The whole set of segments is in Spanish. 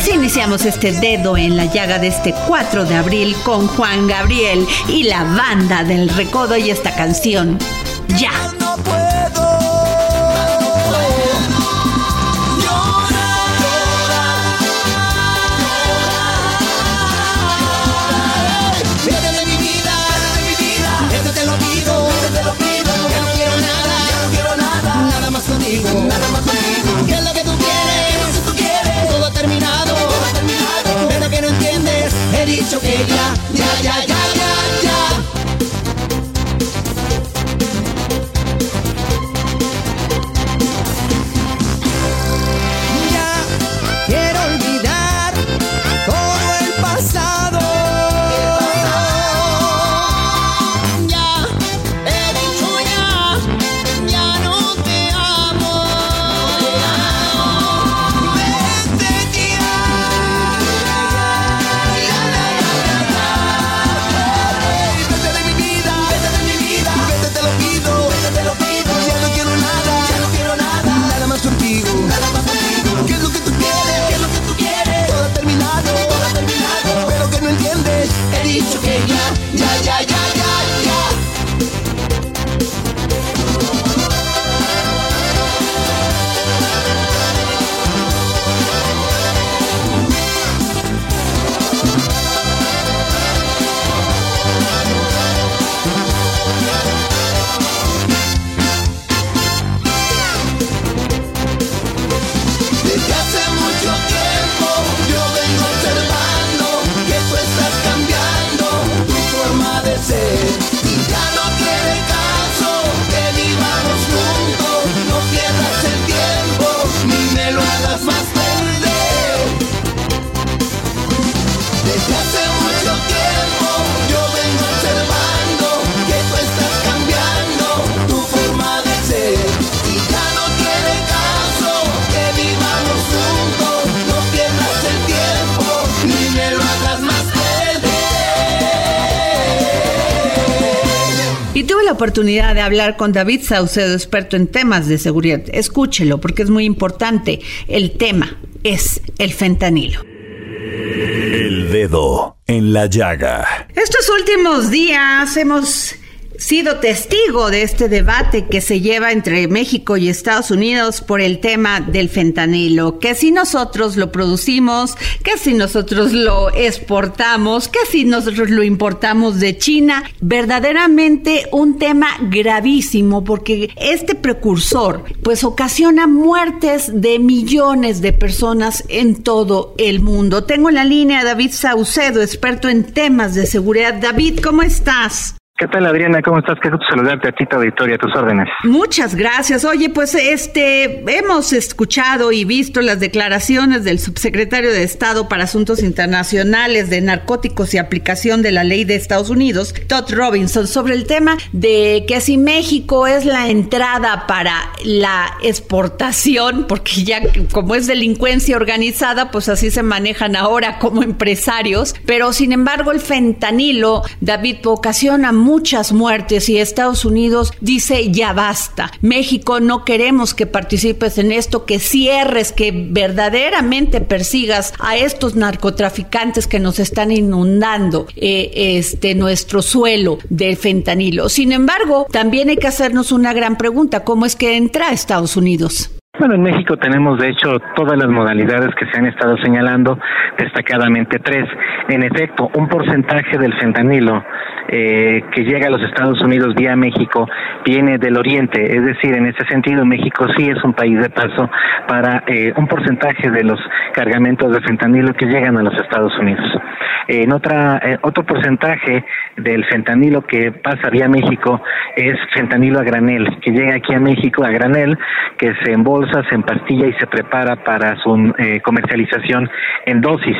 Así iniciamos este dedo en la llaga de este 4 de abril con Juan Gabriel y la banda del recodo y esta canción. Ya. Ya, ya, ya, ya, ya. Oportunidad de hablar con David Saucedo, experto en temas de seguridad. Escúchelo porque es muy importante. El tema es el fentanilo. El Dedo en la Llaga. Estos últimos días hemos sido testigo de este debate que se lleva entre México y Estados Unidos por el tema del fentanilo, que si nosotros lo producimos, que si nosotros lo exportamos, que si nosotros lo importamos de China, verdaderamente un tema gravísimo porque este precursor pues ocasiona muertes de millones de personas en todo el mundo. Tengo en la línea a David Saucedo, experto en temas de seguridad. David, ¿cómo estás? ¿Qué tal, Adriana? ¿Cómo estás? Qué gusto saludarte a ti, tu auditoria, tus órdenes. Muchas gracias. Oye, pues este, hemos escuchado y visto las declaraciones del subsecretario de Estado para Asuntos Internacionales de Narcóticos y Aplicación de la Ley de Estados Unidos, Todd Robinson, sobre el tema de que si México es la entrada para la exportación, porque ya como es delincuencia organizada, pues así se manejan ahora como empresarios, pero sin embargo el fentanilo, David, ocasiona muchas muertes y Estados Unidos dice ya basta. México no queremos que participes en esto, que cierres, que verdaderamente persigas a estos narcotraficantes que nos están inundando eh, este nuestro suelo del fentanilo. Sin embargo, también hay que hacernos una gran pregunta, ¿cómo es que entra Estados Unidos? Bueno, en México tenemos de hecho todas las modalidades que se han estado señalando, destacadamente tres. En efecto, un porcentaje del fentanilo eh, que llega a los Estados Unidos vía México viene del Oriente, es decir, en ese sentido México sí es un país de paso para eh, un porcentaje de los cargamentos de fentanilo que llegan a los Estados Unidos. En otra, eh, otro porcentaje del fentanilo que pasa vía México es fentanilo a granel, que llega aquí a México a granel, que se embolsa, se empastilla y se prepara para su comercialización en dosis.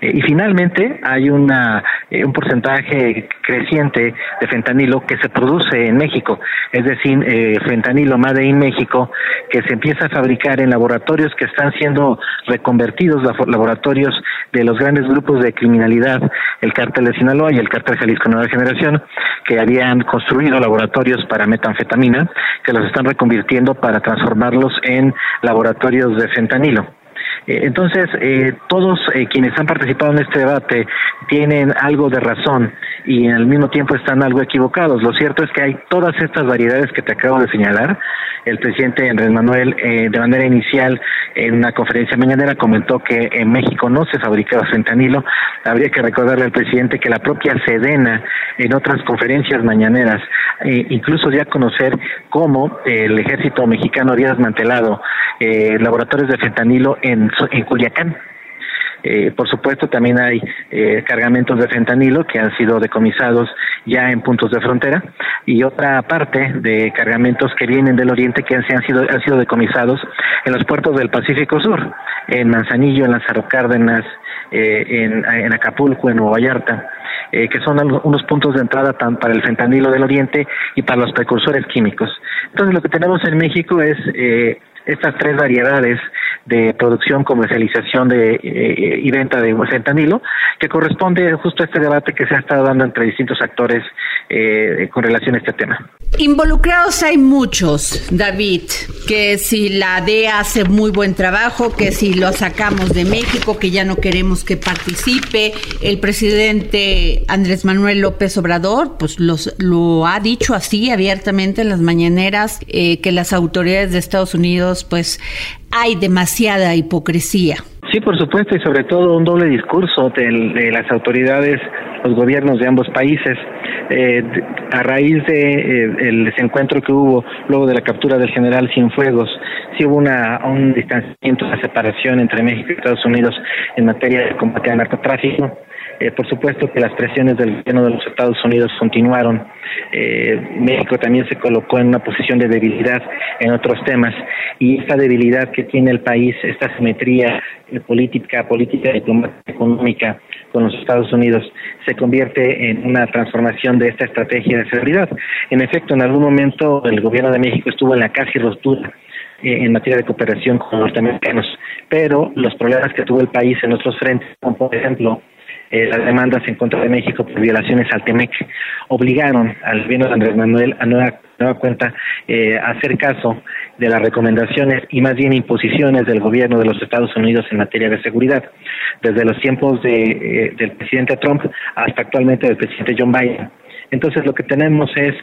Y finalmente hay una, un porcentaje creciente de fentanilo que se produce en México, es decir, eh, fentanilo Made in México, que se empieza a fabricar en laboratorios que están siendo reconvertidos, laboratorios de los grandes grupos de criminalidad, el cártel de Sinaloa y el cártel Jalisco Nueva Generación, que habían construido laboratorios para metanfetamina, que los están reconvirtiendo para transformarlos en laboratorios de fentanilo. Eh, entonces, eh, todos eh, quienes han participado en este debate tienen algo de razón y al mismo tiempo están algo equivocados. Lo cierto es que hay todas estas variedades que te acabo de señalar. El presidente Andrés Manuel, de manera inicial, en una conferencia mañanera, comentó que en México no se fabricaba fentanilo. Habría que recordarle al presidente que la propia Sedena, en otras conferencias mañaneras, incluso ya conocer cómo el ejército mexicano había desmantelado laboratorios de fentanilo en en Culiacán. Eh, por supuesto, también hay eh, cargamentos de fentanilo que han sido decomisados ya en puntos de frontera y otra parte de cargamentos que vienen del oriente que han, sido, han sido decomisados en los puertos del Pacífico Sur, en Manzanillo, en Lázaro Cárdenas, eh, en, Acapulco, en Nueva Vallarta. que son unos puntos de entrada para el fentanilo del oriente y para los precursores químicos. Entonces lo que tenemos en México es estas tres variedades de producción, comercialización de, eh, y venta de fentanilo, que corresponde justo a este debate que se ha estado dando entre distintos actores eh, con relación a este tema. Involucrados hay muchos, David, que si la DEA hace muy buen trabajo, que si lo sacamos de México, que ya no queremos que participe, el presidente Andrés Manuel López Obrador, pues los, lo ha dicho así abiertamente en las mañaneras, eh, que las autoridades de Estados Unidos pues hay demasiada hipocresía. Sí, por supuesto, y sobre todo un doble discurso de, las autoridades, los gobiernos de ambos países. Eh, a raíz de eh, el desencuentro que hubo luego de la captura del general Cienfuegos, sí hubo una, un distanciamiento, una separación entre México y Estados Unidos en materia de combate al narcotráfico. Eh, por supuesto que las presiones del gobierno de los Estados Unidos continuaron. Eh, México también se colocó en una posición de debilidad en otros temas y esta debilidad que tiene el país, esta simetría política, política, diplomática, económica con los Estados Unidos, se convierte en una transformación de esta estrategia de seguridad. En efecto, en algún momento el gobierno de México estuvo en la casi ruptura eh, en materia de cooperación con los norteamericanos, pero los problemas que tuvo el país en otros frentes, como por ejemplo eh, las demandas en contra de México por violaciones al TEMEC obligaron al gobierno de Andrés Manuel a nueva, nueva cuenta eh, hacer caso de las recomendaciones y más bien imposiciones del gobierno de los Estados Unidos en materia de seguridad, desde los tiempos de, eh, del presidente Trump hasta actualmente del presidente John Biden. Entonces lo que tenemos es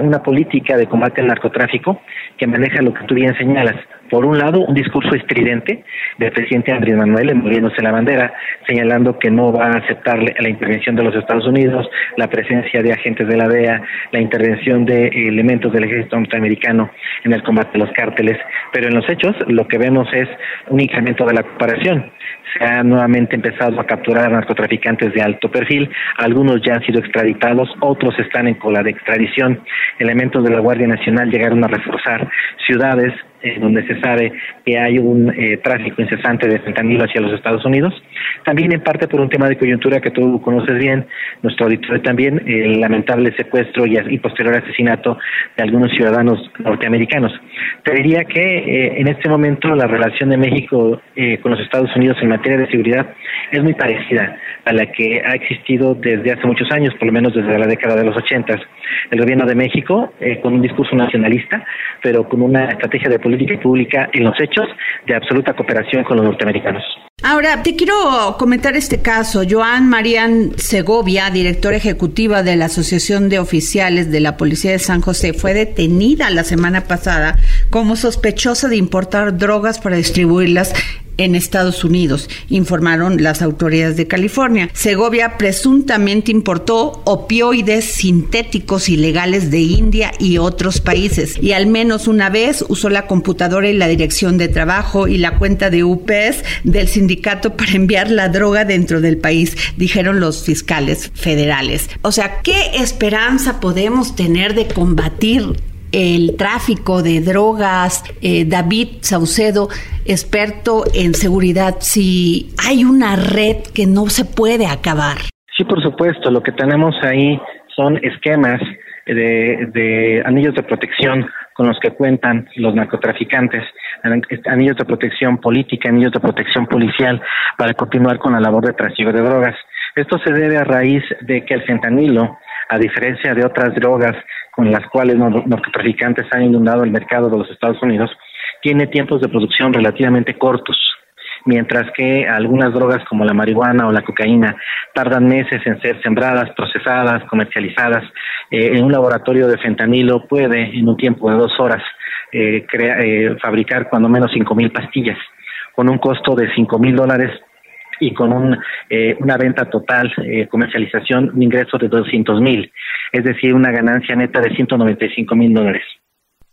una política de combate al narcotráfico que maneja lo que tú bien señalas, por un lado, un discurso estridente del presidente Andrés Manuel envolviéndose la bandera, señalando que no va a aceptar la intervención de los Estados Unidos, la presencia de agentes de la DEA, la intervención de elementos del ejército norteamericano en el combate a los cárteles, pero en los hechos lo que vemos es un incremento de la cooperación. Se ha nuevamente empezado a capturar a narcotraficantes de alto perfil, algunos ya han sido extraditados, otros están en cola de extradición. Elementos de la Guardia Nacional llegaron a reforzar ciudades donde se sabe que hay un eh, tráfico incesante de fentanilo hacia los Estados Unidos. También en parte por un tema de coyuntura que tú conoces bien, nuestro auditor también, el lamentable secuestro y, posterior asesinato de algunos ciudadanos norteamericanos. Te diría que eh, en este momento la relación de México eh, con los Estados Unidos en materia de seguridad es muy parecida a la que ha existido desde hace muchos años, por lo menos desde la década de los ochentas. El gobierno de México, con un discurso nacionalista, pero con una estrategia de política política pública en los hechos de absoluta cooperación con los norteamericanos. Ahora, te quiero comentar este caso. Joan Marian Segovia, directora ejecutiva de la Asociación de Oficiales de la Policía de San José, fue detenida la semana pasada como sospechosa de importar drogas para distribuirlas en Estados Unidos, informaron las autoridades de California. Segovia presuntamente importó opioides sintéticos ilegales de India y otros países y al menos una vez usó la computadora y la dirección de trabajo y la cuenta de UPS del sindicato para enviar la droga dentro del país, dijeron los fiscales federales. O sea, ¿qué esperanza podemos tener de combatir el tráfico de drogas, eh, David Saucedo, experto en seguridad, si hay una red que no se puede acabar. Sí, por supuesto, lo que tenemos ahí son esquemas de, de anillos de protección con los que cuentan los narcotraficantes, anillos de protección política, anillos de protección policial para continuar con la labor de tráfico de drogas. Esto se debe a raíz de que el fentanilo, a diferencia de otras drogas con las cuales los narcotraficantes han inundado el mercado de los Estados Unidos, tiene tiempos de producción relativamente cortos, mientras que algunas drogas como la marihuana o la cocaína tardan meses en ser sembradas, procesadas, comercializadas. Eh, en un laboratorio de fentanilo puede, en un tiempo de dos horas, eh, eh, fabricar cuando menos cinco mil pastillas, con un costo de cinco mil dólares y con un, eh, una venta total, eh, comercialización, un ingreso de 200 mil, es decir, una ganancia neta de 195 mil dólares.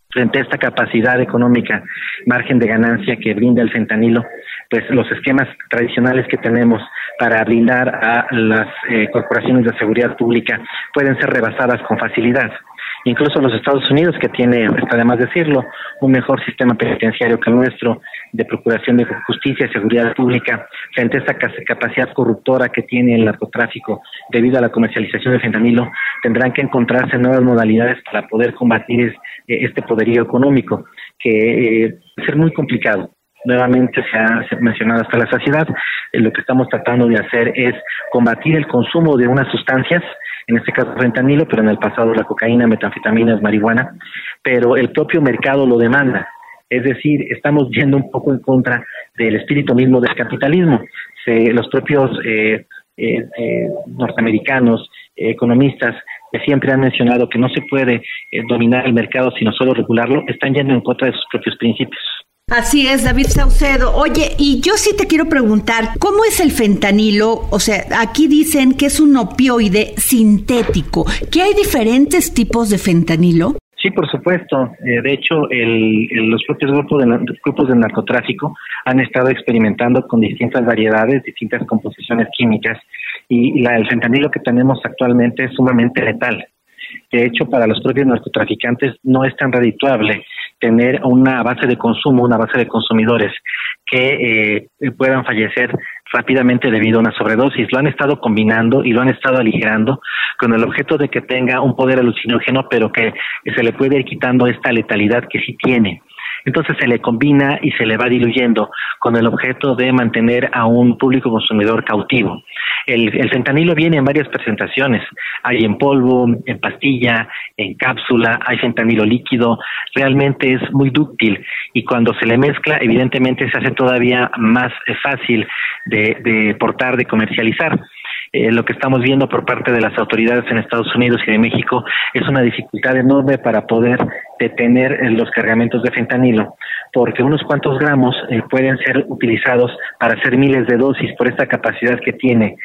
Frente a esta capacidad económica, margen de ganancia que brinda el fentanilo, pues los esquemas tradicionales que tenemos para brindar a las eh, corporaciones de seguridad pública pueden ser rebasadas con facilidad. Incluso los Estados Unidos, que tiene, además decirlo, un mejor sistema penitenciario que el nuestro, de procuración de justicia y seguridad pública, frente a esta capacidad corruptora que tiene el narcotráfico debido a la comercialización del fentanilo, tendrán que encontrarse nuevas modalidades para poder combatir eh, este poderío económico, que eh, va a ser muy complicado. Nuevamente se ha mencionado hasta la saciedad, eh, lo que estamos tratando de hacer es combatir el consumo de unas sustancias en este caso fentanilo, pero en el pasado la cocaína, metanfetaminas, marihuana, pero el propio mercado lo demanda. Es decir, estamos yendo un poco en contra del espíritu mismo del capitalismo. los propios eh, eh, eh, norteamericanos, economistas, que siempre han mencionado que no se puede dominar el mercado sino solo regularlo, están yendo en contra de sus propios principios. Así es, David Saucedo. Oye, y yo sí te quiero preguntar, ¿cómo es el fentanilo? O sea, aquí dicen que es un opioide sintético. ¿Qué hay diferentes tipos de fentanilo? Sí, por supuesto. Eh, de hecho, los propios grupos de, grupos de narcotráfico han estado experimentando con distintas variedades, distintas composiciones químicas, y la, el fentanilo que tenemos actualmente es sumamente letal. De hecho, para los propios narcotraficantes no es tan redituable tener una base de consumo, una base de consumidores que eh, puedan fallecer rápidamente debido a una sobredosis. Lo han estado combinando y lo han estado aligerando con el objeto de que tenga un poder alucinógeno, pero que se le puede ir quitando esta letalidad que sí tiene. Entonces se le combina y se le va diluyendo con el objeto de mantener a un público consumidor cautivo. El, fentanilo viene en varias presentaciones. Hay en polvo, en pastilla, en cápsula, hay fentanilo líquido. Realmente es muy dúctil y cuando se le mezcla, evidentemente se hace todavía más fácil de, de portar, de comercializar. Eh, lo que estamos viendo por parte de las autoridades en Estados Unidos y de México es una dificultad enorme para poder detener eh, los cargamentos de fentanilo, porque unos cuantos gramos eh, pueden ser utilizados para hacer miles de dosis por esta capacidad que tiene,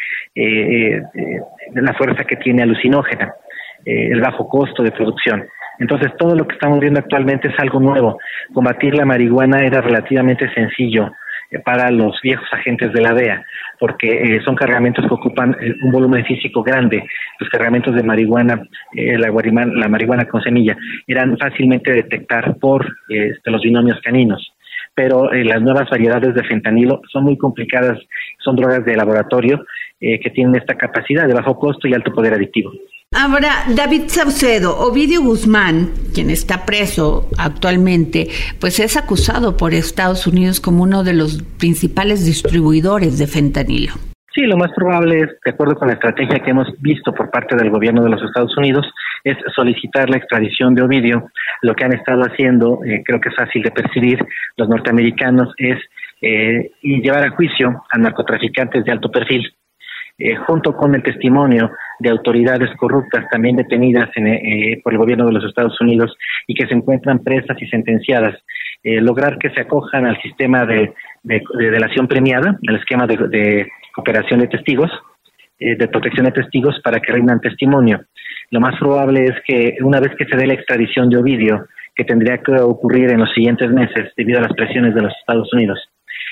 la fuerza que tiene alucinógena, el bajo costo de producción. Entonces, todo lo que estamos viendo actualmente es algo nuevo. Combatir la marihuana era relativamente sencillo para los viejos agentes de la DEA, porque eh, son cargamentos que ocupan eh, un volumen físico grande. Los cargamentos de marihuana, eh, la, la, marihuana con semilla, eran fácilmente detectar por este, los binomios caninos. Pero las nuevas variedades de fentanilo son muy complicadas, son drogas de laboratorio que tienen esta capacidad de bajo costo y alto poder adictivo. Ahora, David Saucedo, Ovidio Guzmán, quien está preso actualmente, pues es acusado por Estados Unidos como uno de los principales distribuidores de fentanilo. Sí, lo más probable es, de acuerdo con la estrategia que hemos visto por parte del gobierno de los Estados Unidos, es solicitar la extradición de Ovidio. Lo que han estado haciendo, eh, creo que es fácil de percibir, los norteamericanos, es eh, llevar a juicio a narcotraficantes de alto perfil eh, junto con el testimonio de autoridades corruptas también detenidas eh, por el gobierno de los Estados Unidos y que se encuentran presas y sentenciadas, eh, lograr que se acojan al sistema de, delación premiada, al esquema de, cooperación de testigos, de protección de testigos para que rindan testimonio. Lo más probable es que una vez que se dé la extradición de Ovidio, que tendría que ocurrir en los siguientes meses debido a las presiones de los Estados Unidos,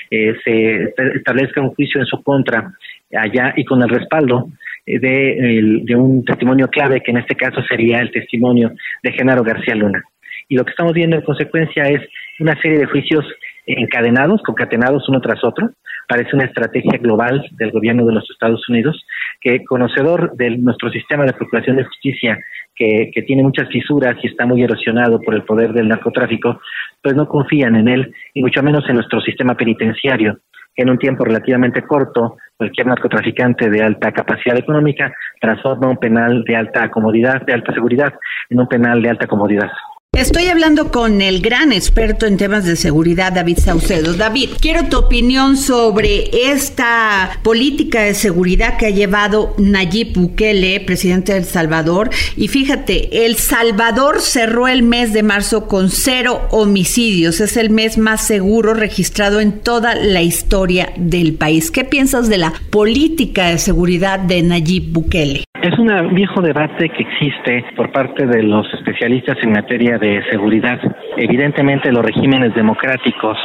se establezca un juicio en su contra allá y con el respaldo eh, de, un testimonio clave, que en este caso sería el testimonio de Genaro García Luna. Y lo que estamos viendo en consecuencia es una serie de juicios encadenados, concatenados uno tras otro. Parece una estrategia global del gobierno de los Estados Unidos, que conocedor de nuestro sistema de procuración de justicia, que tiene muchas fisuras y está muy erosionado por el poder del narcotráfico, pues no confían en él, y mucho menos en nuestro sistema penitenciario, en un tiempo relativamente corto, cualquier narcotraficante de alta capacidad económica transforma un penal de alta comodidad, de alta seguridad, en un penal de alta comodidad. Estoy hablando con el gran experto en temas de seguridad, David Saucedo. David, quiero tu opinión sobre esta política de seguridad que ha llevado Nayib Bukele, presidente de Salvador. Y fíjate, El Salvador cerró el mes de marzo con cero homicidios. Es el mes más seguro registrado en toda la historia del país. ¿Qué piensas de la política de seguridad de Nayib Bukele? Es un viejo debate que existe por parte de los especialistas en materia de seguridad. Evidentemente los regímenes democráticos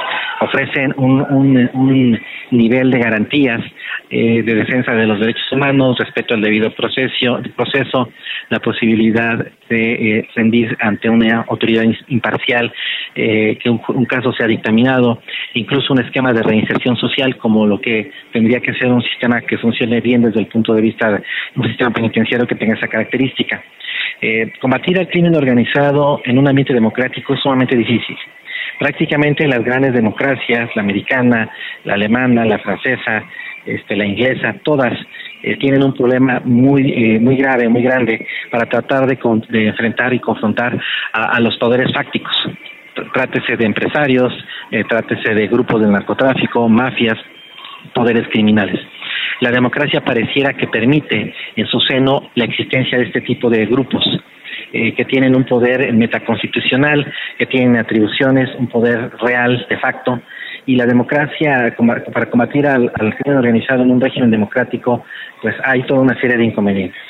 ofrecen un, nivel de garantías eh, de defensa de los derechos humanos, respeto al debido proceso, proceso la posibilidad de eh, rendir ante una autoridad imparcial, eh, que un, un, caso sea dictaminado, incluso un esquema de reinserción social como lo que tendría que ser un sistema que funcione bien desde el punto de vista de un sistema penitenciario que tenga esa característica. Eh, combatir al crimen organizado en un ambiente democrático es sumamente difícil. Prácticamente las grandes democracias, la americana, la alemana, la francesa, este, la inglesa, todas eh, tienen un problema muy eh, muy grave, muy grande para tratar de, enfrentar y confrontar a, los poderes fácticos. Trátese de empresarios, trátese de grupos de narcotráfico, mafias, poderes criminales. La democracia pareciera que permite en su seno la existencia de este tipo de grupos. Eh, que tienen un poder metaconstitucional, que tienen atribuciones, un poder real de facto, y la democracia para combatir al, crimen organizado en un régimen democrático, pues hay toda una serie de inconvenientes.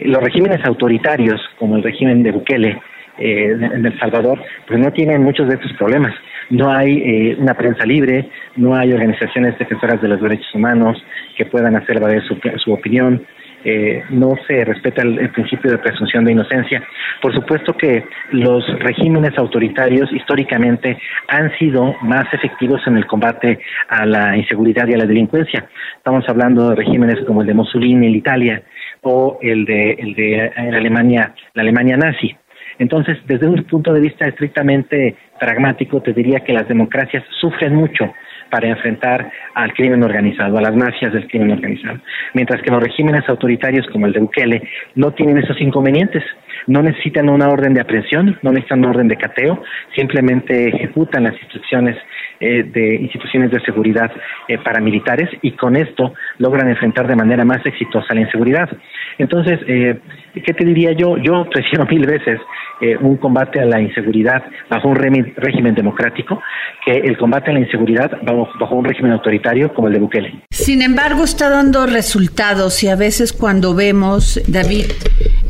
Los regímenes autoritarios, como el régimen de Bukele eh, en El Salvador, pues no tienen muchos de estos problemas no hay eh, una prensa libre, no hay organizaciones defensoras de los derechos humanos que puedan hacer valer su, opinión, eh, no se respeta el, principio de presunción de inocencia. Por supuesto que los regímenes autoritarios históricamente han sido más efectivos en el combate a la inseguridad y a la delincuencia. Estamos hablando de regímenes como el de Mussolini en Italia o el de, el de Alemania, la Alemania nazi. Entonces, desde un punto de vista estrictamente pragmático, te diría que las democracias sufren mucho para enfrentar al crimen organizado, a las mafias del crimen organizado, mientras que los regímenes autoritarios como el de Bukele no tienen esos inconvenientes, no necesitan una orden de aprehensión, no necesitan una orden de cateo, simplemente ejecutan las instrucciones eh, de instituciones de seguridad eh, paramilitares y con esto logran enfrentar de manera más exitosa la inseguridad. Entonces, eh, ¿qué te diría yo? Yo prefiero mil veces un combate a la inseguridad bajo un régimen democrático que el combate a la inseguridad bajo, bajo un régimen autoritario como el de Bukele. Sin embargo, está dando resultados y a veces cuando vemos, David,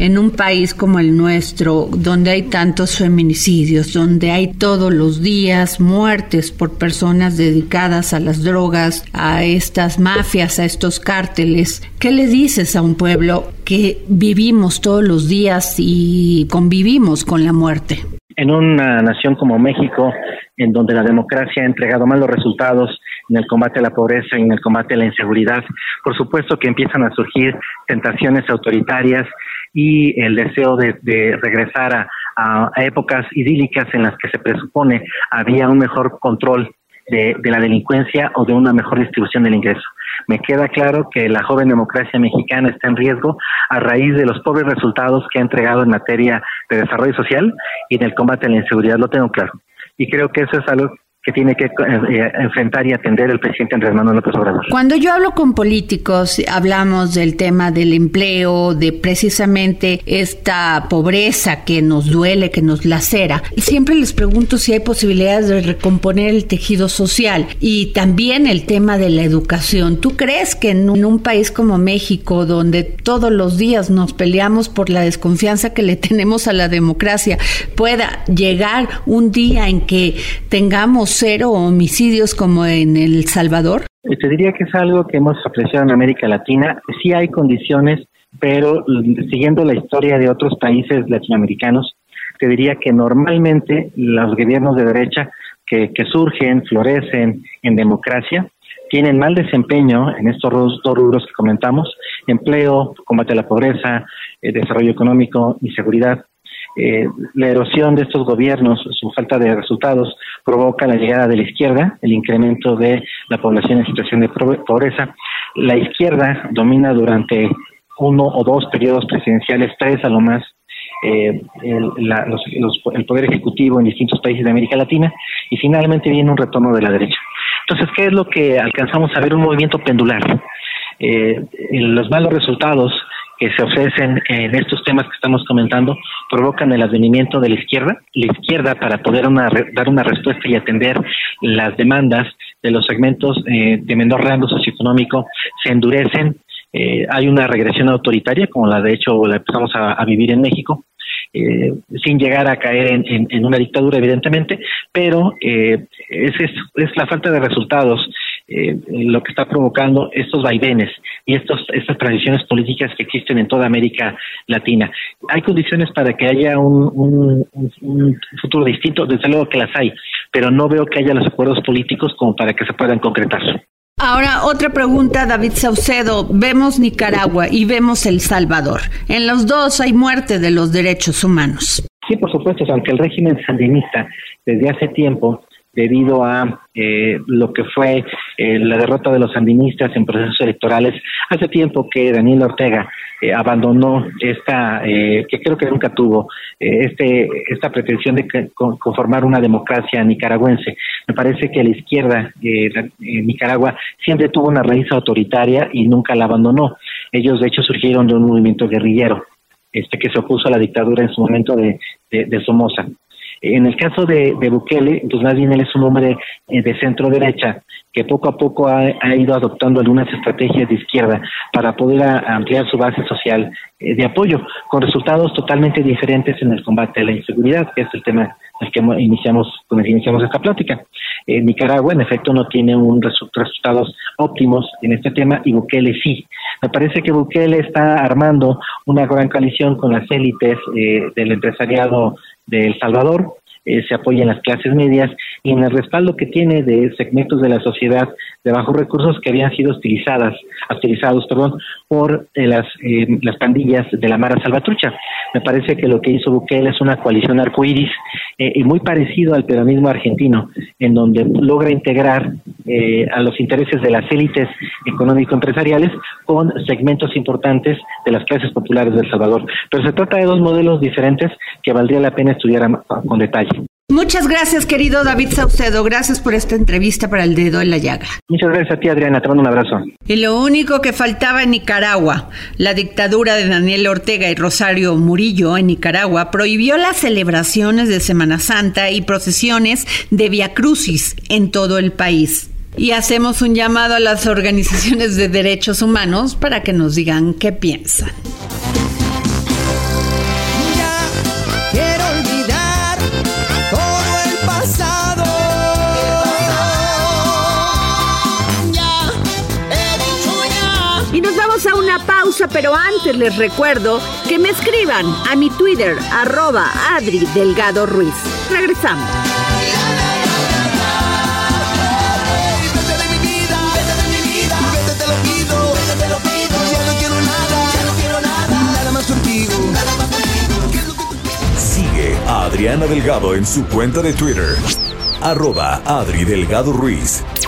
en un país como el nuestro, donde hay tantos feminicidios, donde hay todos los días muertes por personas dedicadas a las drogas, a estas mafias, a estos cárteles, ¿qué le dices a un pueblo que vivimos todos los días y convivimos con la muerte? En una nación como México, en donde la democracia ha entregado malos resultados en el combate a la pobreza y en el combate a la inseguridad, por supuesto que empiezan a surgir tentaciones autoritarias y el deseo de, regresar a, épocas idílicas en las que se presupone había un mejor control de, de, la delincuencia o de una mejor distribución del ingreso. Me queda claro que la joven democracia mexicana está en riesgo a raíz de los pobres resultados que ha entregado en materia de desarrollo social y en el combate a la inseguridad, lo tengo claro. Y creo que eso es algo que tiene que eh, enfrentar y atender el presidente Andrés Manuel López Obrador. Cuando yo hablo con políticos, hablamos del tema del empleo, de precisamente esta pobreza que nos duele, que nos lacera. Y siempre les pregunto si hay posibilidades de recomponer el tejido social y también el tema de la educación. ¿Tú crees que en un país como México, donde todos los días nos peleamos por la desconfianza que le tenemos a la democracia, pueda llegar un día en que tengamos cero homicidios como en El Salvador? Eh, te diría que es algo que hemos apreciado en América Latina. Sí hay condiciones, pero mm, siguiendo la historia de otros países latinoamericanos, te diría que normalmente los gobiernos de derecha que, surgen, florecen en democracia, tienen mal desempeño en estos dos rubros que comentamos, empleo, combate a la pobreza, eh, desarrollo económico y seguridad. Eh, la erosión de estos gobiernos, su falta de resultados, provoca la llegada de la izquierda, el incremento de la población en situación de pobreza. La izquierda domina durante uno o dos periodos presidenciales, tres a lo más, eh, el, el, poder ejecutivo en distintos países de América Latina y finalmente viene un retorno de la derecha. Entonces, ¿qué es lo que alcanzamos a ver? Un movimiento pendular. Eh, los malos resultados que se ofrecen en estos temas que estamos comentando provocan el advenimiento de la izquierda. La izquierda, para poder dar una respuesta y atender las demandas de los segmentos eh, de menor rango socioeconómico, se endurecen. Eh, hay una regresión autoritaria, como la de hecho la empezamos a, vivir en México, eh, sin llegar a caer en, una dictadura, evidentemente, pero es, es, la falta de resultados eh, lo que está provocando estos vaivenes y estos, estas transiciones políticas que existen en toda América Latina. Hay condiciones para que haya un, futuro distinto, desde luego que las hay, pero no veo que haya los acuerdos políticos como para que se puedan concretar. Ahora, otra pregunta, David Saucedo. Vemos Nicaragua y vemos El Salvador. En los dos hay muerte de los derechos humanos. Sí, por supuesto, aunque el régimen sandinista desde hace tiempo debido a eh, lo que fue eh, la derrota de los sandinistas en procesos electorales. Hace tiempo que Daniel Ortega eh, abandonó esta, que creo que nunca tuvo, este, esta pretensión de conformar una democracia nicaragüense. Me parece que la izquierda en Nicaragua siempre tuvo una raíz autoritaria y nunca la abandonó. Ellos, de hecho, surgieron de un movimiento guerrillero este que se opuso a la dictadura en su momento de, de Somoza. En el caso de, Bukele, pues más bien él es un hombre eh, de centro derecha que poco a poco ha, ido adoptando algunas estrategias de izquierda para poder ampliar su base social eh, de apoyo, con resultados totalmente diferentes en el combate a la inseguridad, que es el tema al que iniciamos, con iniciamos esta plática. Eh, Nicaragua, en efecto, no tiene un resultados óptimos en este tema y Bukele sí. Me parece que Bukele está armando una gran coalición con las élites del empresariado de El Salvador, eh, se apoya en las clases medias y en el respaldo que tiene de segmentos de la sociedad de bajos recursos que habían sido utilizadas, utilizados, perdón, por eh, las, eh, las pandillas de la Mara Salvatrucha. Me parece que lo que hizo Bukele es una coalición arcoíris y muy parecido al peronismo argentino, en donde logra integrar a los intereses de las élites económico-empresariales con segmentos importantes de las clases populares de Salvador. Pero se trata de dos modelos diferentes que valdría la pena estudiar con detalle. Muchas gracias, querido David Saucedo. Gracias por esta entrevista para el dedo en la llaga. Muchas gracias a ti, Adriana. Te mando un abrazo. Y lo único que faltaba en Nicaragua, la dictadura de Daniel Ortega y Rosario Murillo en Nicaragua prohibió las celebraciones de Semana Santa y procesiones de Via Crucis en todo el país. Y hacemos un llamado a las organizaciones de derechos humanos para que nos digan qué piensan. Pero antes les recuerdo que me escriban a mi Twitter, arroba Adri Delgado Ruiz. Regresamos. Sigue a Adriana Delgado en su cuenta de Twitter arroba Adri Delgado Ruiz.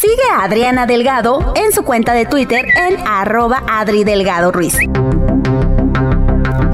Sigue a Adriana Delgado en su cuenta de Twitter en arroba Adri Delgado Ruiz.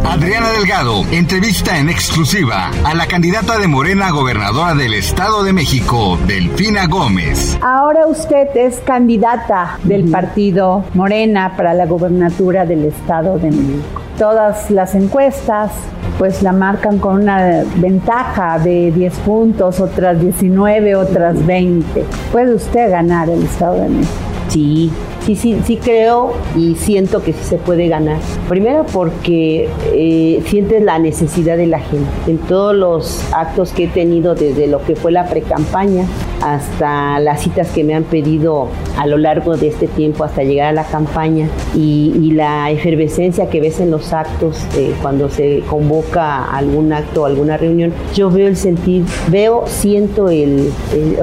Adriana Delgado entrevista en exclusiva a la candidata de Morena gobernadora del Estado de México, Delfina Gómez. Ahora usted es candidata del partido Morena para la gobernatura del Estado de México. Todas las encuestas pues la marcan con una ventaja de 10 puntos, otras 19, otras 20. Puede usted ganar el Estado de México. Sí, sí, sí, sí creo y siento que sí se puede ganar. Primero porque eh, sientes la necesidad de la gente. En todos los actos que he tenido desde lo que fue la pre-campaña hasta las citas que me han pedido a lo largo de este tiempo hasta llegar a la campaña y, la efervescencia que ves en los actos eh, cuando se convoca algún acto o alguna reunión, yo veo el sentir, veo, siento el,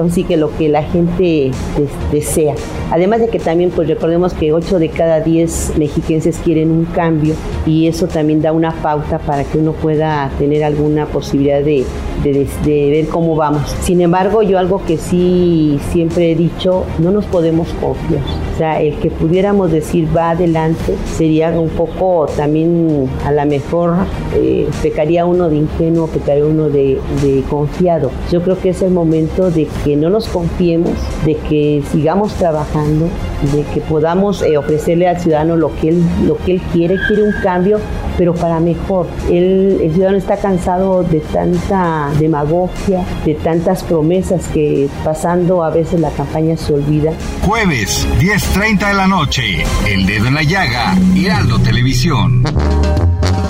así que lo que la gente desea. Además de que también pues recordemos que 8 de cada 10 mexiquenses quieren un cambio y eso también da una pauta para que uno pueda tener alguna posibilidad de, ver cómo vamos. Sin embargo, yo algo que sí siempre he dicho, no nos podemos confiar. O sea, el que pudiéramos decir va adelante sería un poco también, a lo mejor eh, pecaría uno de ingenuo, pecaría uno de, confiado. Yo creo que es el momento de que no nos confiemos, de que sigamos trabajando, de que podamos eh, ofrecerle al ciudadano lo que él, lo que él quiere, quiere un cambio, pero para mejor. el ciudadano está cansado de tanta demagogia, de tantas promesas que pasando a veces la campaña se olvida. Jueves, 10.30 de la noche, El Dedo en la Llaga, Heraldo Televisión.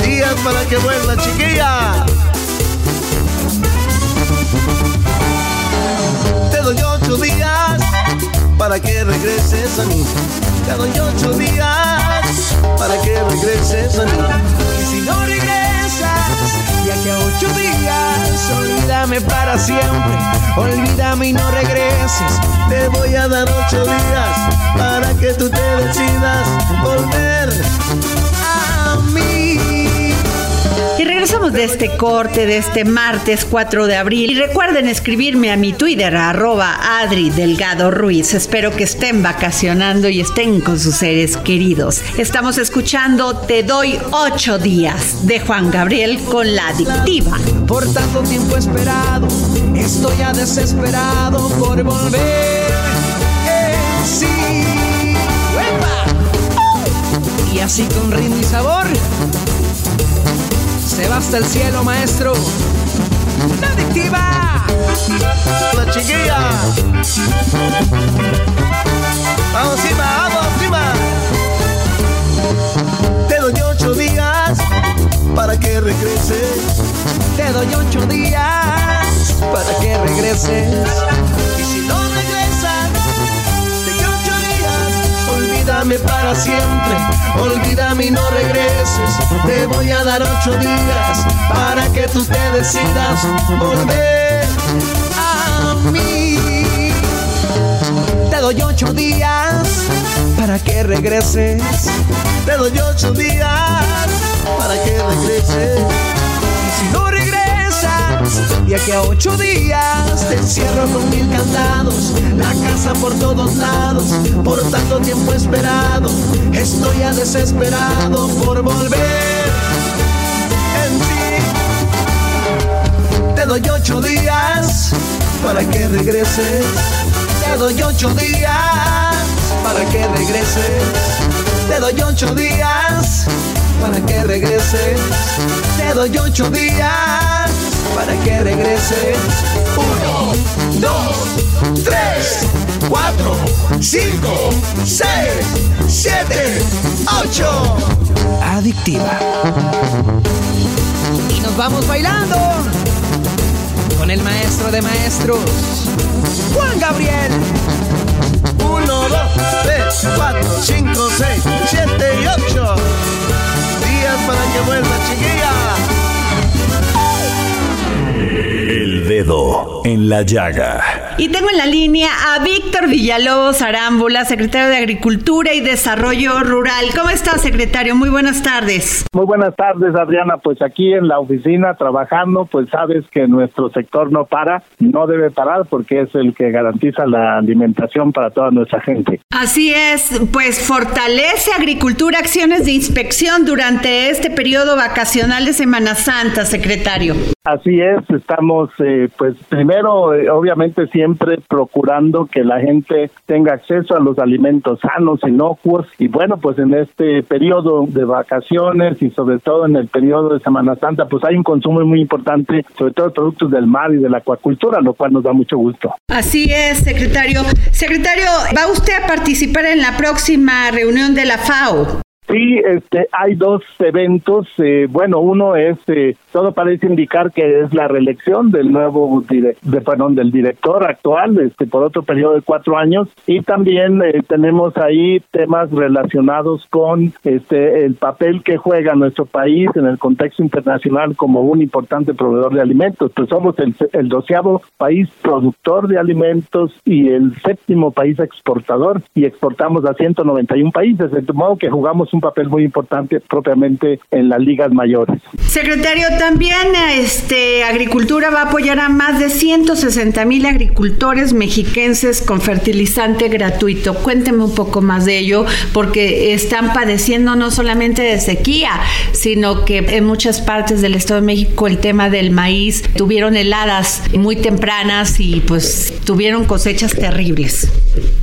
Días para que vuelva, chiquilla. Te doy ocho días para que regreses a mí. Te doy ocho días para que regreses a mí. Y si no regresas, ya que a ocho días, olvídame para siempre. Olvídame y no regreses. Te voy a dar ocho días para que tú te decidas volver. Y Regresamos de este corte de este martes 4 de abril y recuerden escribirme a mi Twitter arroba Adri Delgado Ruiz. Espero que estén vacacionando y estén con sus seres queridos. Estamos escuchando Te doy ocho días de Juan Gabriel con la adictiva. Por tanto tiempo esperado, estoy ya desesperado por volver. Eh, sí. Y así con ritmo y sabor, se va hasta el cielo, maestro. ¡La adictiva! La chiquilla. Vamos encima, vamos encima. Te doy ocho días para que regreses. Te doy ocho días para que regreses. Olvídame para siempre. Olvídame y no regreses. Te voy a dar ocho días para que tú te decidas volver a mí. Te doy ocho días para que regreses. Te doy ocho días para que regreses. Y si no de aquí a ocho días te encierro con mil candados. La casa por todos lados, por tanto tiempo esperado. Estoy ya desesperado por volver en ti. Te doy ocho días para que regreses. Te doy ocho días para que regreses. Te doy ocho días para que regreses. Te doy ocho días para que regreses. Uno, dos, tres, cuatro, cinco, seis, siete, ocho. Adictiva. Y nos vamos bailando con el maestro de maestros, Juan Gabriel. Uno, dos, tres, cuatro, cinco, seis, siete dedo en la llaga. Y tengo en la línea a Víctor Villalobos Arámbula, secretario de Agricultura y Desarrollo Rural. ¿Cómo está, secretario? Muy buenas tardes. Muy buenas tardes, Adriana. Pues aquí en la oficina trabajando, pues sabes que nuestro sector no para, no debe parar porque es el que garantiza la alimentación para toda nuestra gente. Así es, pues fortalece Agricultura acciones de inspección durante este periodo vacacional de Semana Santa, secretario. Así es, estamos eh, pues primero eh, obviamente siempre procurando que la gente tenga acceso a los alimentos sanos, inocuos y bueno pues en este periodo de vacaciones y sobre todo en el periodo de Semana Santa pues hay un consumo muy importante sobre todo productos del mar y de la acuacultura lo cual nos da mucho gusto. Así es, secretario. Secretario, ¿va usted a participar en la próxima reunión de la FAO? Sí, este, hay dos eventos. Eh, bueno, uno es, eh, todo parece indicar que es la reelección del nuevo, de, perdón, del director actual, este, por otro periodo de cuatro años. Y también eh, tenemos ahí temas relacionados con este, el papel que juega nuestro país en el contexto internacional como un importante proveedor de alimentos. Pues somos el, el doceavo país productor de alimentos y el séptimo país exportador y exportamos a 191 países. De modo que jugamos un papel muy importante propiamente en las ligas mayores. Secretario, también este Agricultura va a apoyar a más de 160 mil agricultores mexiquenses con fertilizante gratuito. Cuénteme un poco más de ello, porque están padeciendo no solamente de sequía, sino que en muchas partes del Estado de México el tema del maíz tuvieron heladas muy tempranas y pues tuvieron cosechas terribles.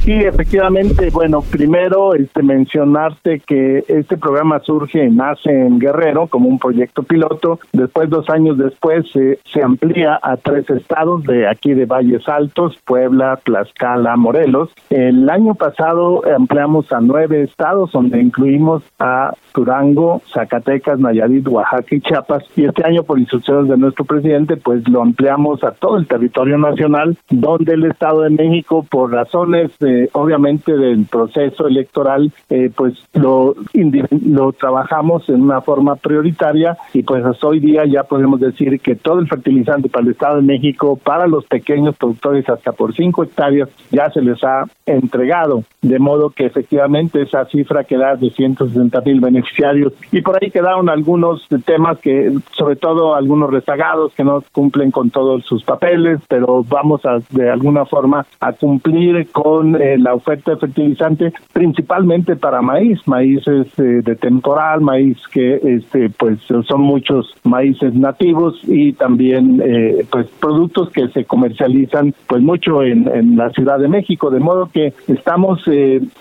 Sí, efectivamente. Bueno, primero este, mencionarte que este programa surge, nace en Guerrero como un proyecto piloto. Después, dos años después, se amplía a tres estados de aquí de Valles Altos, Puebla, Tlaxcala, Morelos. El año pasado ampliamos a nueve estados, donde incluimos a Durango, Zacatecas, Nayarit, Oaxaca y Chiapas. Y este año, por instrucciones de nuestro presidente, pues lo ampliamos a todo el territorio nacional, donde el Estado de México, por razones, obviamente, del proceso electoral, eh, pues lo lo trabajamos en una forma prioritaria y pues hasta hoy día ya podemos decir que todo el fertilizante para el Estado de México, para los pequeños productores hasta por cinco hectáreas, ya se les ha entregado, de modo que efectivamente esa cifra queda de 160 mil beneficiarios. Y por ahí quedaron algunos temas que, sobre todo algunos rezagados que no cumplen con todos sus papeles, pero vamos a de alguna forma a cumplir con eh, la oferta de fertilizante, principalmente para maíz, eh, de temporal, maíz que este pues son muchos maíces nativos y también eh, pues productos que se comercializan pues mucho en, en la Ciudad de México, de modo que estamos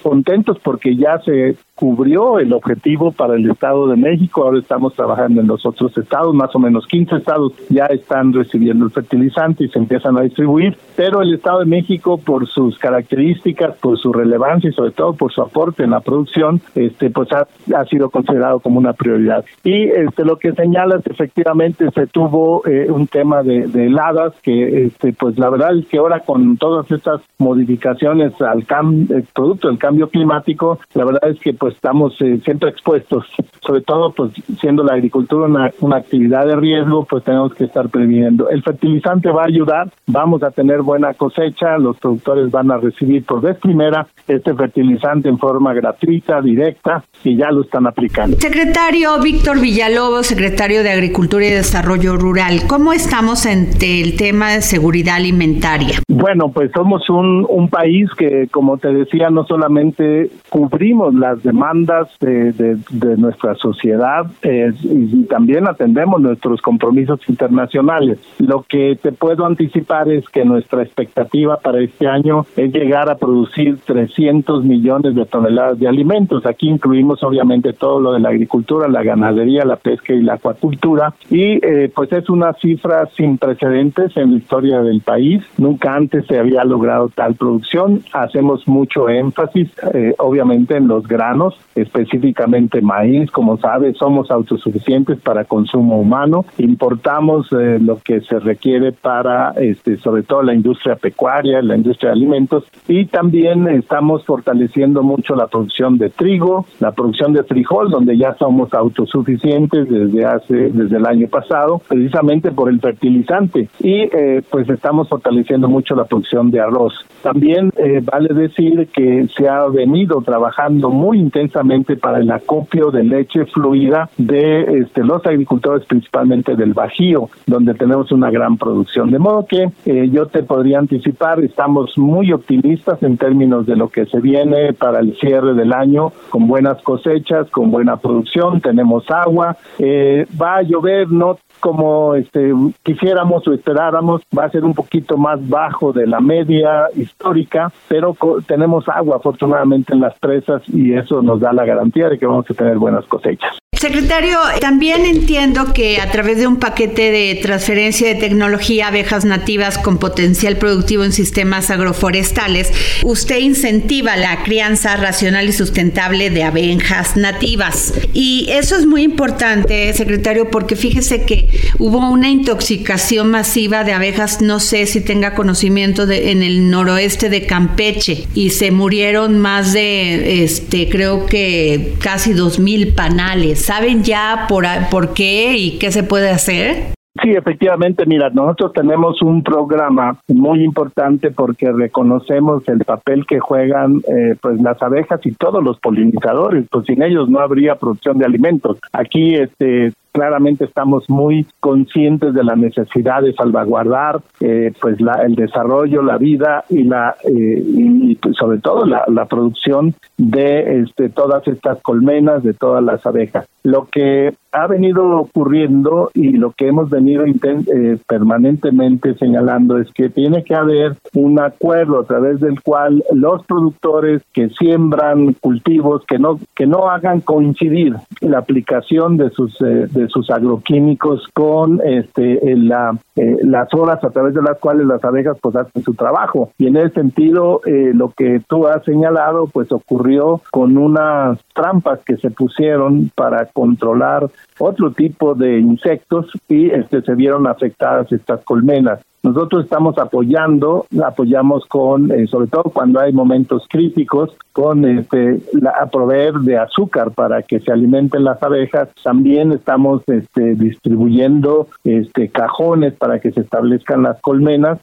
contentos porque ya se cubrió el objetivo para el Estado de México, ahora estamos trabajando en los otros estados, más o menos 15 estados ya están recibiendo el fertilizante y se empiezan a distribuir, pero el Estado de México por sus características, por su relevancia y sobre todo por su aporte en la producción, este pues ha, ha sido considerado como una prioridad. Y este lo que señalas efectivamente se tuvo eh, un tema de, heladas que este pues la verdad es que ahora con todas estas modificaciones al cambio eh, producto del cambio climático, la verdad es que pues estamos eh, siempre expuestos, sobre todo pues siendo la agricultura una, una, actividad de riesgo, pues tenemos que estar previendo. El fertilizante va a ayudar, vamos a tener buena cosecha, los productores van a recibir por vez primera este fertilizante en forma gratuita, directa, y ya lo están aplicando. Secretario Víctor Villalobos, secretario de Agricultura y Desarrollo Rural, ¿cómo estamos ante el tema de seguridad alimentaria? Bueno, pues somos un, un país que, como te decía, no solamente cubrimos las demandas, demandas de, de, nuestra sociedad eh, y también atendemos nuestros compromisos internacionales. Lo que te puedo anticipar es que nuestra expectativa para este año es llegar a producir 300 millones de toneladas de alimentos. Aquí incluimos obviamente todo lo de la agricultura, la ganadería, la pesca y la acuacultura y eh, pues es una cifra sin precedentes en la historia del país. Nunca antes se había logrado tal producción. Hacemos mucho énfasis eh, obviamente en los granos específicamente maíz. Como sabes, somos autosuficientes para consumo humano. Importamos eh, lo que se requiere para, este, sobre todo la industria pecuaria, la industria de alimentos, y también estamos fortaleciendo mucho la producción de trigo, la producción de frijol, donde ya somos autosuficientes desde hace, desde el año pasado, precisamente por el fertilizante. Y eh, pues estamos fortaleciendo mucho la producción de arroz. También eh, vale decir que se ha venido trabajando muy intensamente intensamente para el acopio de leche fluida de este, los agricultores, principalmente del Bajío, donde tenemos una gran producción. De modo que eh, yo te podría anticipar, estamos muy optimistas en términos de lo que se viene para el cierre del año, con buenas cosechas, con buena producción, tenemos agua, eh, va a llover, no como este quisiéramos o esperáramos, va a ser un poquito más bajo de la media histórica, pero tenemos agua afortunadamente en las presas y eso nos da la garantía de que vamos a tener buenas cosechas. Secretario, también entiendo que a través de un paquete de transferencia de tecnología abejas nativas con potencial productivo en sistemas agroforestales, usted incentiva la crianza racional y sustentable de abejas nativas. Y eso es muy importante, secretario, porque fíjese que hubo una intoxicación masiva de abejas, no sé si tenga conocimiento de, en el noroeste de Campeche, y se murieron más de, este, creo que casi dos mil panales ¿Saben ya por, por qué y qué se puede hacer? Sí, efectivamente, mira, nosotros tenemos un programa muy importante porque reconocemos el papel que juegan eh, pues las abejas y todos los polinizadores, pues sin ellos no habría producción de alimentos. Aquí este claramente estamos muy conscientes de la necesidad de salvaguardar eh, pues la, el desarrollo, la vida y la eh, y pues, sobre todo la, producción de este, todas estas colmenas, de todas las abejas. Lo que ha venido ocurriendo y lo que hemos venido eh, permanentemente señalando es que tiene que haber un acuerdo a través del cual los productores que siembran cultivos que no que no hagan coincidir la aplicación de sus de sus agroquímicos con este eh, las horas a través de las cuales las abejas pues hacen su trabajo. Y en ese sentido eh, lo que tú has señalado pues ocurrió con unas trampas que se pusieron para controlar otro tipo de insectos y este se vieron afectadas estas colmenas Nosotros estamos apoyando, apoyamos con, eh, sobre todo cuando hay momentos críticos, con este, la, a proveer de azúcar para que se alimenten las abejas. También estamos este, distribuyendo este, cajones para que se establezcan las colmenas,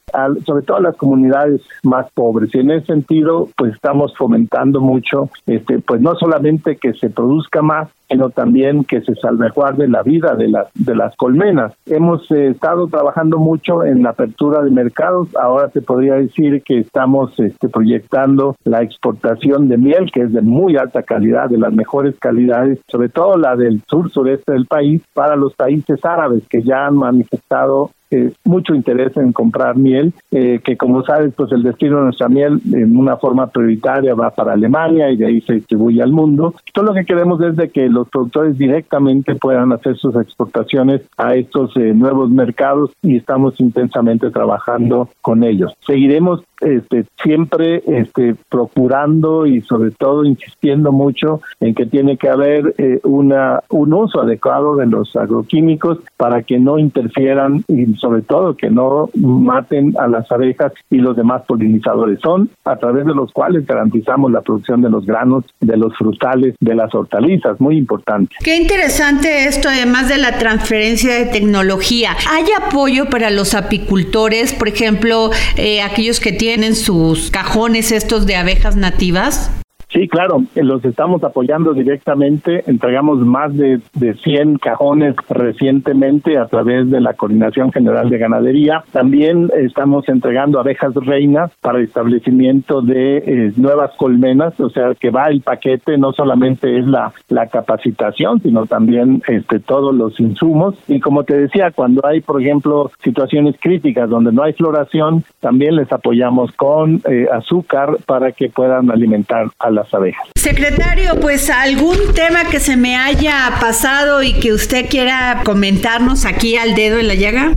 sobre todo a las comunidades más pobres. Y en ese sentido, pues estamos fomentando mucho, este, pues no solamente que se produzca más, sino también que se salvaguarde la vida de las de las colmenas. Hemos eh, estado trabajando mucho en la apertura de mercados. Ahora se podría decir que estamos este, proyectando la exportación de miel, que es de muy alta calidad, de las mejores calidades, sobre todo la del sur sureste del país, para los países árabes que ya han manifestado eh, mucho interés en comprar miel, eh, que como sabes, pues el destino de nuestra miel en una forma prioritaria va para Alemania y de ahí se distribuye al mundo. Todo lo que queremos es de que los productores directamente puedan hacer sus exportaciones a estos eh, nuevos mercados y estamos intensamente trabajando con ellos. Seguiremos este, siempre este, procurando y sobre todo insistiendo mucho en que tiene que haber una un uso adecuado de los agroquímicos para que no interfieran y sobre todo que no maten a las abejas y los demás polinizadores. Son a través de los cuales garantizamos la producción de los granos, de los frutales, de las hortalizas, muy importante. Qué interesante esto, además de la transferencia de tecnología. ¿Hay apoyo para los apicultores, por ejemplo, eh, aquellos que tienen sus cajones estos de abejas nativas? Sí, claro, los estamos apoyando directamente. Entregamos más de, de 100 cajones recientemente a través de la Coordinación General de Ganadería. También estamos entregando abejas reinas para establecimiento de eh, nuevas colmenas, o sea, que va el paquete, no solamente es la, la capacitación, sino también este, todos los insumos. Y como te decía, cuando hay, por ejemplo, situaciones críticas donde no hay floración, también les apoyamos con eh, azúcar para que puedan alimentar a las abejas. Secretario, pues algún tema que se me haya pasado y que usted quiera comentarnos aquí al dedo en la llaga.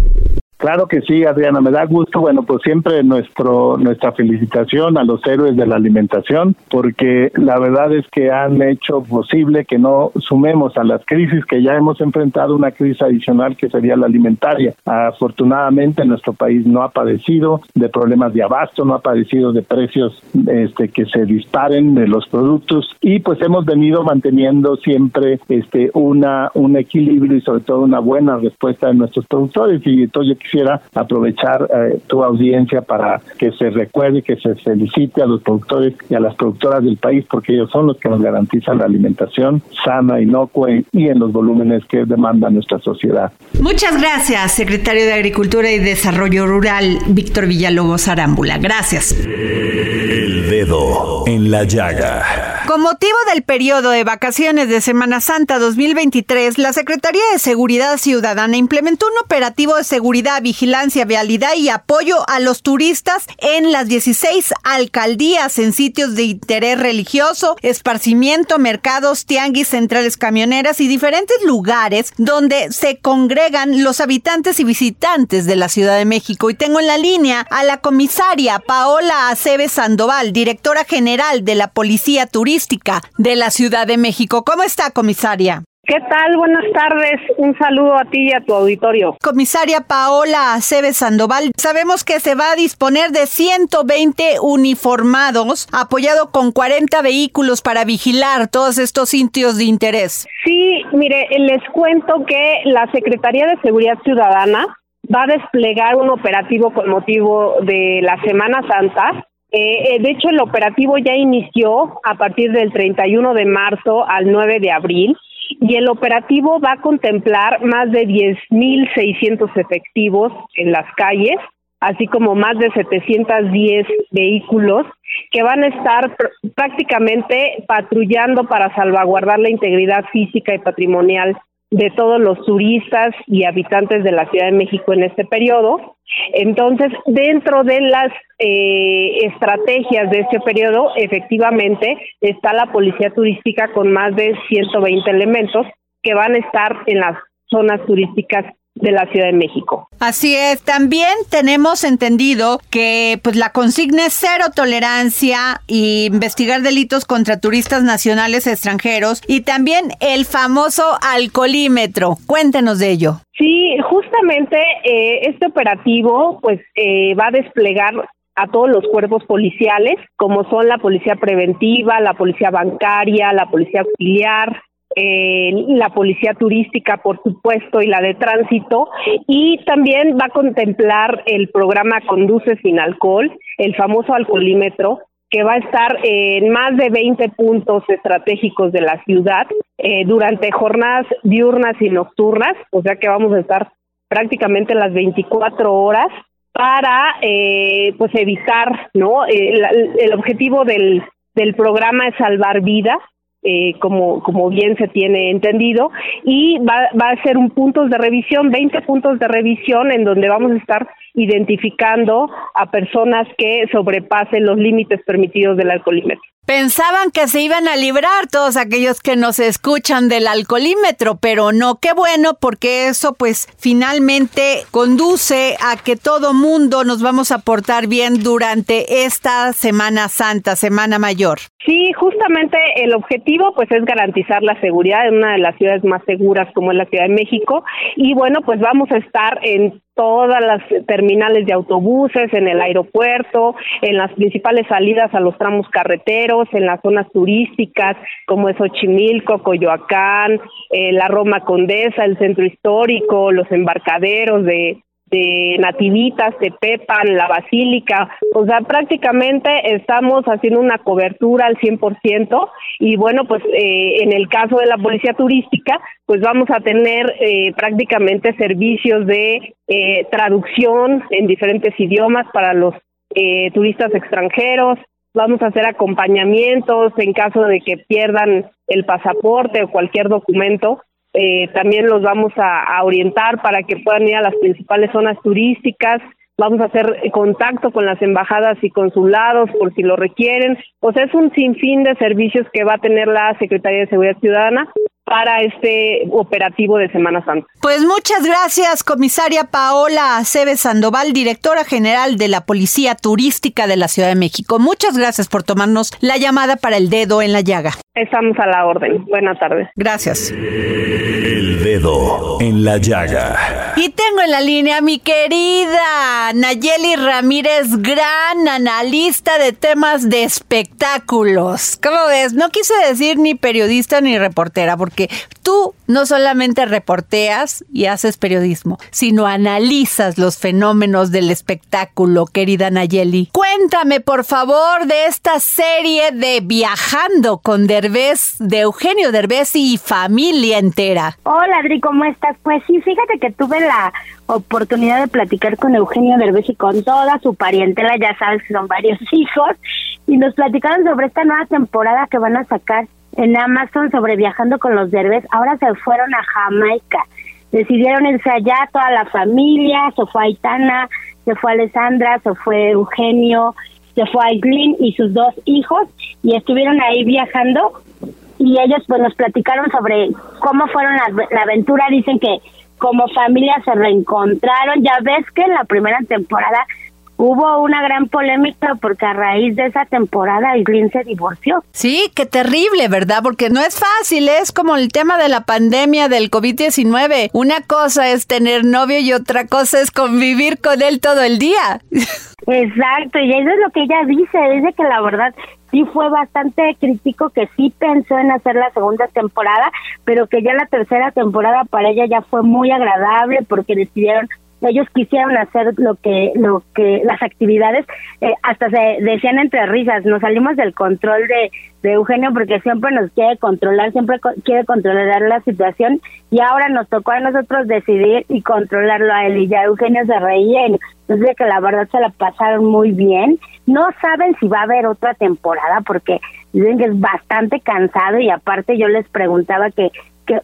Claro que sí, Adriana, me da gusto. Bueno, pues siempre nuestro nuestra felicitación a los héroes de la alimentación, porque la verdad es que han hecho posible que no sumemos a las crisis que ya hemos enfrentado una crisis adicional que sería la alimentaria. Afortunadamente nuestro país no ha padecido de problemas de abasto, no ha padecido de precios este que se disparen de los productos y pues hemos venido manteniendo siempre este una un equilibrio y sobre todo una buena respuesta de nuestros productores y entonces quisiera aprovechar eh, tu audiencia para que se recuerde, que se felicite a los productores y a las productoras del país, porque ellos son los que nos garantizan la alimentación sana, inocua y en los volúmenes que demanda nuestra sociedad. Muchas gracias, secretario de Agricultura y Desarrollo Rural, Víctor Villalobos Arámbula. Gracias. El dedo en la llaga. Con motivo del periodo de vacaciones de Semana Santa 2023, la Secretaría de Seguridad Ciudadana implementó un operativo de seguridad, vigilancia, vialidad y apoyo a los turistas en las 16 alcaldías en sitios de interés religioso, esparcimiento, mercados, tianguis, centrales camioneras y diferentes lugares donde se congregan los habitantes y visitantes de la Ciudad de México. Y tengo en la línea a la comisaria Paola Aceves Sandoval, directora general de la Policía Turística de la Ciudad de México. ¿Cómo está, comisaria? ¿Qué tal? Buenas tardes. Un saludo a ti y a tu auditorio. Comisaria Paola Aceves Sandoval, sabemos que se va a disponer de 120 uniformados, apoyado con 40 vehículos para vigilar todos estos sitios de interés. Sí, mire, les cuento que la Secretaría de Seguridad Ciudadana va a desplegar un operativo con motivo de la Semana Santa eh, eh, de hecho, el operativo ya inició a partir del 31 de marzo al 9 de abril y el operativo va a contemplar más de 10.600 efectivos en las calles, así como más de 710 vehículos que van a estar prácticamente patrullando para salvaguardar la integridad física y patrimonial de todos los turistas y habitantes de la Ciudad de México en este periodo. Entonces, dentro de las eh, estrategias de este periodo, efectivamente, está la policía turística con más de 120 elementos que van a estar en las zonas turísticas de la Ciudad de México. Así es, también tenemos entendido que pues la consigna es cero tolerancia y investigar delitos contra turistas nacionales extranjeros y también el famoso alcoholímetro. Cuéntenos de ello. Sí, justamente eh, este operativo pues eh, va a desplegar a todos los cuerpos policiales, como son la policía preventiva, la policía bancaria, la policía auxiliar, eh, la policía turística, por supuesto, y la de tránsito, y también va a contemplar el programa Conduce sin alcohol, el famoso alcoholímetro, que va a estar en más de 20 puntos estratégicos de la ciudad eh, durante jornadas diurnas y nocturnas, o sea que vamos a estar prácticamente las 24 horas para eh, pues evitar, ¿no? el, el objetivo del, del programa es salvar vidas eh, como, como bien se tiene entendido, y va, va a ser un puntos de revisión, 20 puntos de revisión en donde vamos a estar identificando a personas que sobrepasen los límites permitidos del alcoholímetro. Pensaban que se iban a librar todos aquellos que nos escuchan del alcoholímetro, pero no, qué bueno, porque eso pues finalmente conduce a que todo mundo nos vamos a portar bien durante esta Semana Santa, Semana Mayor. Sí, justamente el objetivo pues es garantizar la seguridad en una de las ciudades más seguras como es la Ciudad de México y bueno, pues vamos a estar en todas las terminales de autobuses, en el aeropuerto, en las principales salidas a los tramos carreteros, en las zonas turísticas como es Xochimilco, Coyoacán, eh, la Roma Condesa, el centro histórico, los embarcaderos de de Nativitas, de Pepan, la Basílica, o sea, prácticamente estamos haciendo una cobertura al 100% y bueno, pues eh, en el caso de la policía turística, pues vamos a tener eh, prácticamente servicios de eh, traducción en diferentes idiomas para los turistas extranjeros, vamos a hacer acompañamientos en caso de que pierdan el pasaporte o cualquier documento eh, también los vamos a, orientar para que puedan ir a las principales zonas turísticas. Vamos a hacer contacto con las embajadas y consulados por si lo requieren. O sea, es un sinfín de servicios que va a tener la Secretaría de Seguridad Ciudadana para este operativo de Semana Santa. Pues muchas gracias, comisaria Paola Aceves Sandoval, directora general de la Policía Turística de la Ciudad de México. Muchas gracias por tomarnos la llamada para el dedo en la llaga. Estamos a la orden. Buenas tardes. Gracias. El dedo en la llaga. Y tengo en la línea a mi querida Nayeli Ramírez, gran analista de temas de espectáculos. ¿Cómo ves? No quise decir ni periodista ni reportera, porque tú no solamente reporteas y haces periodismo, sino analizas los fenómenos del espectáculo, querida Nayeli. Cuéntame, por favor, de esta serie de Viajando con Derbez, de Eugenio Derbez y familia entera. Hola, Adri, ¿cómo estás? Pues sí, fíjate que tuve la oportunidad de platicar con Eugenio Derbez y con toda su parientela, ya sabes que son varios hijos, y nos platicaron sobre esta nueva temporada que van a sacar en Amazon sobre viajando con los derbes, ahora se fueron a Jamaica. Decidieron irse allá toda la familia, se fue Aitana, se fue Alessandra, se fue Eugenio, se fue Aiglin y sus dos hijos y estuvieron ahí viajando y ellos pues nos platicaron sobre cómo fueron la, la aventura, dicen que como familia se reencontraron, ya ves que en la primera temporada hubo una gran polémica porque a raíz de esa temporada Aileen se divorció. Sí, qué terrible, ¿verdad? Porque no es fácil, es como el tema de la pandemia del COVID-19. Una cosa es tener novio y otra cosa es convivir con él todo el día. Exacto, y eso es lo que ella dice, dice que la verdad sí fue bastante crítico, que sí pensó en hacer la segunda temporada, pero que ya la tercera temporada para ella ya fue muy agradable porque decidieron ellos quisieron hacer lo que lo que las actividades eh, hasta se decían entre risas nos salimos del control de, de Eugenio porque siempre nos quiere controlar siempre quiere controlar la situación y ahora nos tocó a nosotros decidir y controlarlo a él y ya Eugenio se reía y entonces que la verdad se la pasaron muy bien. No saben si va a haber otra temporada porque dicen que es bastante cansado y aparte yo les preguntaba que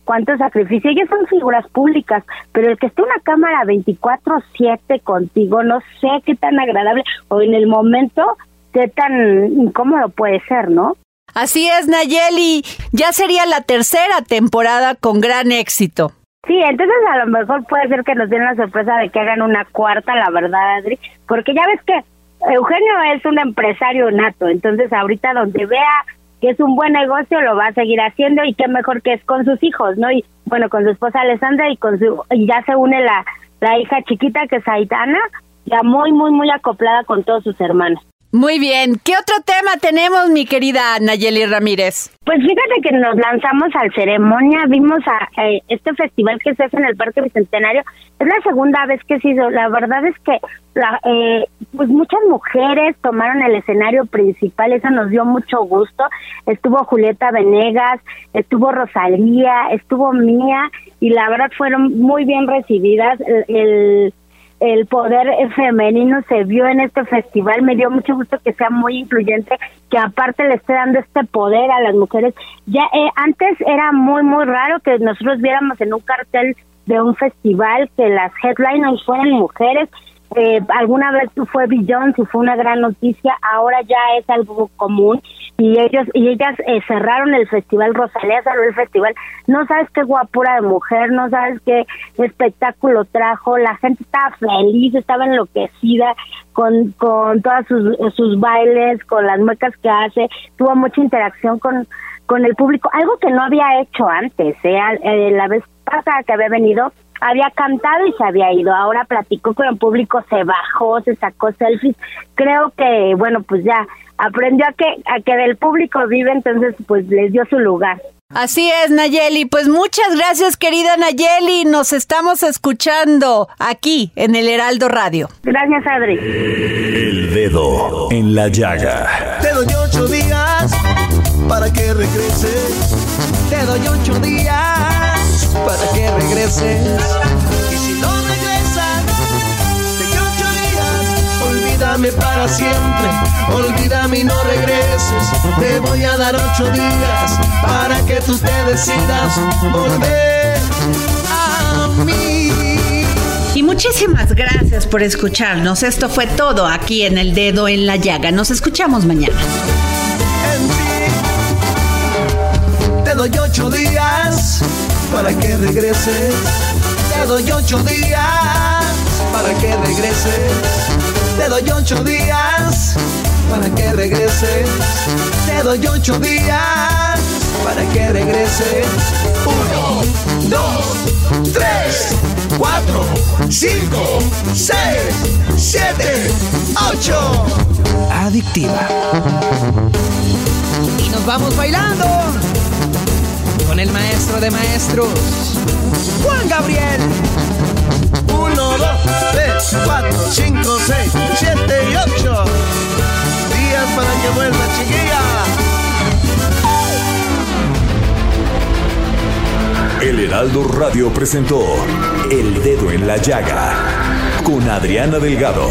cuánto sacrificio. Ellos son figuras públicas, pero el que esté una cámara 24/7 contigo, no sé qué tan agradable o en el momento qué tan incómodo puede ser, ¿no? Así es, Nayeli. Ya sería la tercera temporada con gran éxito. Sí, entonces a lo mejor puede ser que nos den la sorpresa de que hagan una cuarta, la verdad, Adri, porque ya ves que Eugenio es un empresario nato, entonces ahorita donde vea es un buen negocio, lo va a seguir haciendo y qué mejor que es con sus hijos, ¿no? Y bueno, con su esposa Alessandra y con su y ya se une la la hija chiquita que es Aitana, ya muy muy muy acoplada con todos sus hermanos. Muy bien. ¿Qué otro tema tenemos, mi querida Nayeli Ramírez? Pues fíjate que nos lanzamos al ceremonia, vimos a eh, este festival que se hace en el Parque Bicentenario. Es la segunda vez que se hizo. La verdad es que la, eh, pues muchas mujeres tomaron el escenario principal, eso nos dio mucho gusto. Estuvo Julieta Venegas, estuvo Rosalía, estuvo Mía y la verdad fueron muy bien recibidas. el, el el poder femenino se vio en este festival. Me dio mucho gusto que sea muy influyente, que aparte le esté dando este poder a las mujeres. Ya eh, antes era muy, muy raro que nosotros viéramos en un cartel de un festival que las headliners fueran mujeres. Eh, alguna vez fue Beyoncé fue una gran noticia, ahora ya es algo común y ellos y ellas eh, cerraron el festival Rosalía cerró el festival no sabes qué guapura de mujer no sabes qué espectáculo trajo la gente estaba feliz estaba enloquecida con con todas sus, sus bailes con las muecas que hace tuvo mucha interacción con con el público algo que no había hecho antes ¿eh? eh la vez pasada que había venido había cantado y se había ido. Ahora platicó con el público, se bajó, se sacó selfies. Creo que, bueno, pues ya aprendió a que, a que del público vive, entonces pues les dio su lugar. Así es, Nayeli. Pues muchas gracias, querida Nayeli. Nos estamos escuchando aquí en el Heraldo Radio. Gracias, Adri. El dedo en la llaga. Te doy ocho días para que regreses. Te doy ocho días para que regreses. Y si no regresas, te doy ocho días. Olvídame para siempre. Olvídame y no regreses. Te voy a dar ocho días para que tú te decidas volver a mí. Y muchísimas gracias por escucharnos. Esto fue todo aquí en El Dedo en la Llaga. Nos escuchamos mañana. Te doy ocho días para que regreses. Te doy ocho días para que regreses. Te doy ocho días para que regreses. Te doy ocho días para que regreses. Uno, dos, tres, cuatro, cinco, seis, siete, ocho. Adictiva. Y nos vamos bailando con el maestro de maestros, Juan Gabriel. Uno, dos, tres, cuatro, cinco, seis, siete y ocho. Días para que vuelva, chiquilla. El Heraldo Radio presentó El Dedo en la Llaga con Adriana Delgado.